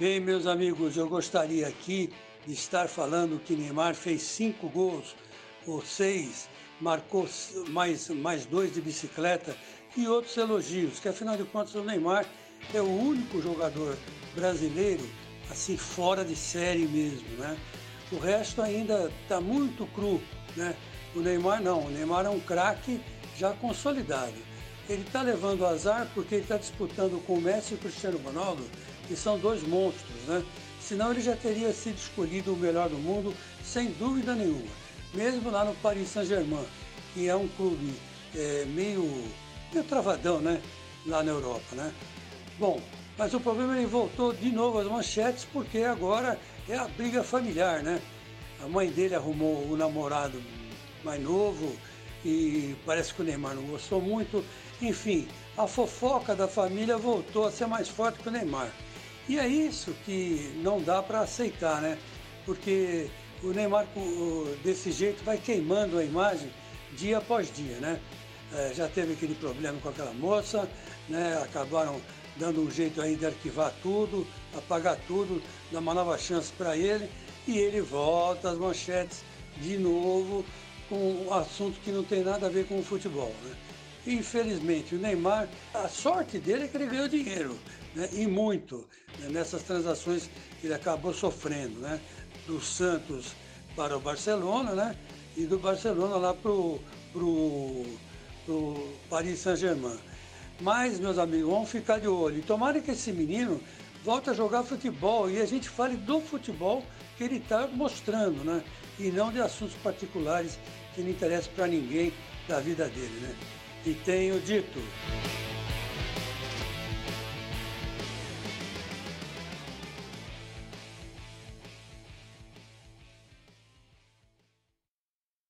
Bem, meus amigos, eu gostaria aqui de estar falando que Neymar fez cinco gols, ou seis, marcou mais, mais dois de bicicleta e outros elogios, que afinal de contas o Neymar é o único jogador brasileiro assim fora de série mesmo, né? O resto ainda está muito cru, né? O Neymar não, o Neymar é um craque já consolidado. Ele está levando azar porque ele está disputando com o Messi e o Cristiano Ronaldo que são dois monstros, né? Senão ele já teria sido escolhido o melhor do mundo, sem dúvida nenhuma. Mesmo lá no Paris Saint-Germain, que é um clube é, meio, meio travadão, né? Lá na Europa, né? Bom, mas o problema é ele voltou de novo às manchetes porque agora é a briga familiar, né? A mãe dele arrumou o namorado mais novo e parece que o Neymar não gostou muito. Enfim, a fofoca da família voltou a ser mais forte que o Neymar. E é isso que não dá para aceitar, né? Porque o Neymar desse jeito vai queimando a imagem dia após dia, né? É, já teve aquele problema com aquela moça, né? Acabaram dando um jeito aí de arquivar tudo, apagar tudo, dar uma nova chance para ele e ele volta às manchetes de novo com um assunto que não tem nada a ver com o futebol, né? Infelizmente, o Neymar, a sorte dele é que ele ganhou dinheiro, né? e muito, né? nessas transações que ele acabou sofrendo, né? do Santos para o Barcelona, né? e do Barcelona lá para o Paris Saint-Germain. Mas, meus amigos, vamos ficar de olho. E tomara que esse menino volte a jogar futebol e a gente fale do futebol que ele está mostrando, né? E não de assuntos particulares que não interessam para ninguém da vida dele, né? E tenho dito.